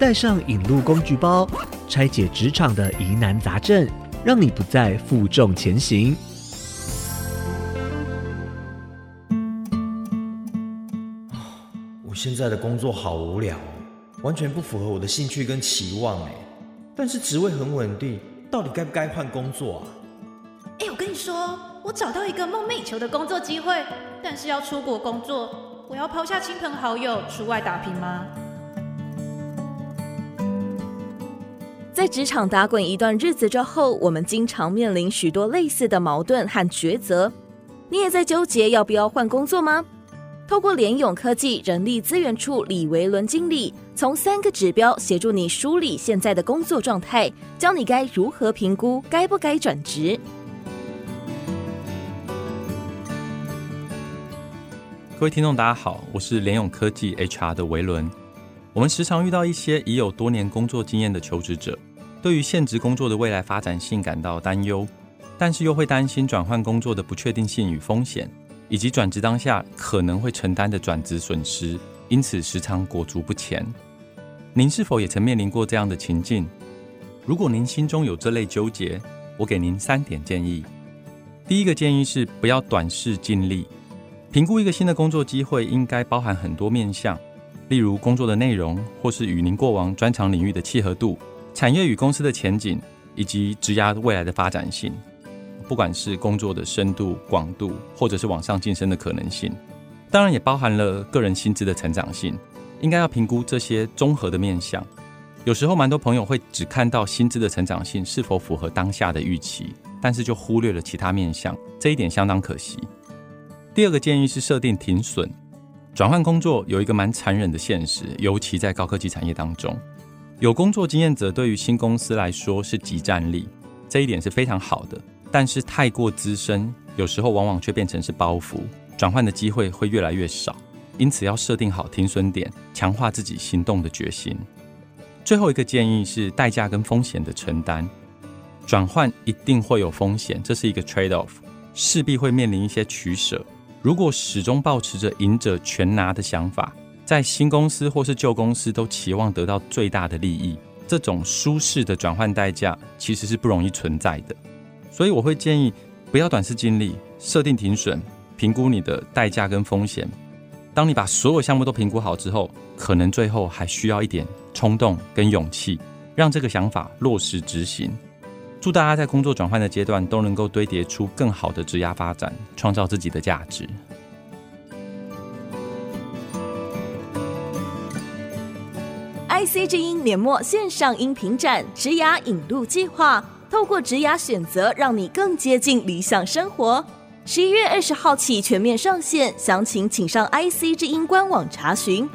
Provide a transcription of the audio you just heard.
带上引路工具包，拆解职场的疑难杂症，让你不再负重前行。我现在的工作好无聊，完全不符合我的兴趣跟期望哎。但是职位很稳定，到底该不该换工作啊？哎，我跟你说，我找到一个梦寐以求的工作机会，但是要出国工作，我要抛下亲朋好友出外打拼吗？在职场打滚一段日子之后，我们经常面临许多类似的矛盾和抉择。你也在纠结要不要换工作吗？透过联咏科技人力资源处李维伦经理，从三个指标协助你梳理现在的工作状态，教你该如何评估该不该转职。各位听众，大家好，我是联咏科技 HR 的维伦。我们时常遇到一些已有多年工作经验的求职者。对于现职工作的未来发展性感到担忧，但是又会担心转换工作的不确定性与风险，以及转职当下可能会承担的转职损失，因此时常裹足不前。您是否也曾面临过这样的情境？如果您心中有这类纠结，我给您三点建议。第一个建议是不要短视尽力，评估一个新的工作机会应该包含很多面向，例如工作的内容，或是与您过往专长领域的契合度。产业与公司的前景，以及职涯未来的发展性，不管是工作的深度、广度，或者是往上晋升的可能性，当然也包含了个人薪资的成长性，应该要评估这些综合的面向。有时候，蛮多朋友会只看到薪资的成长性是否符合当下的预期，但是就忽略了其他面向，这一点相当可惜。第二个建议是设定停损，转换工作有一个蛮残忍的现实，尤其在高科技产业当中。有工作经验者对于新公司来说是即战力，这一点是非常好的。但是太过资深，有时候往往却变成是包袱，转换的机会会越来越少。因此要设定好停损点，强化自己行动的决心。最后一个建议是代价跟风险的承担，转换一定会有风险，这是一个 trade off，势必会面临一些取舍。如果始终抱持着赢者全拿的想法，在新公司或是旧公司都期望得到最大的利益，这种舒适的转换代价其实是不容易存在的。所以我会建议不要短视近利，设定停损，评估你的代价跟风险。当你把所有项目都评估好之后，可能最后还需要一点冲动跟勇气，让这个想法落实执行。祝大家在工作转换的阶段都能够堆叠出更好的职涯发展，创造自己的价值。IC 之音年末线上音频展《职涯引路计划》，透过职涯选择，让你更接近理想生活。十一月二十号起全面上线，详情请上 IC 之音官网查询。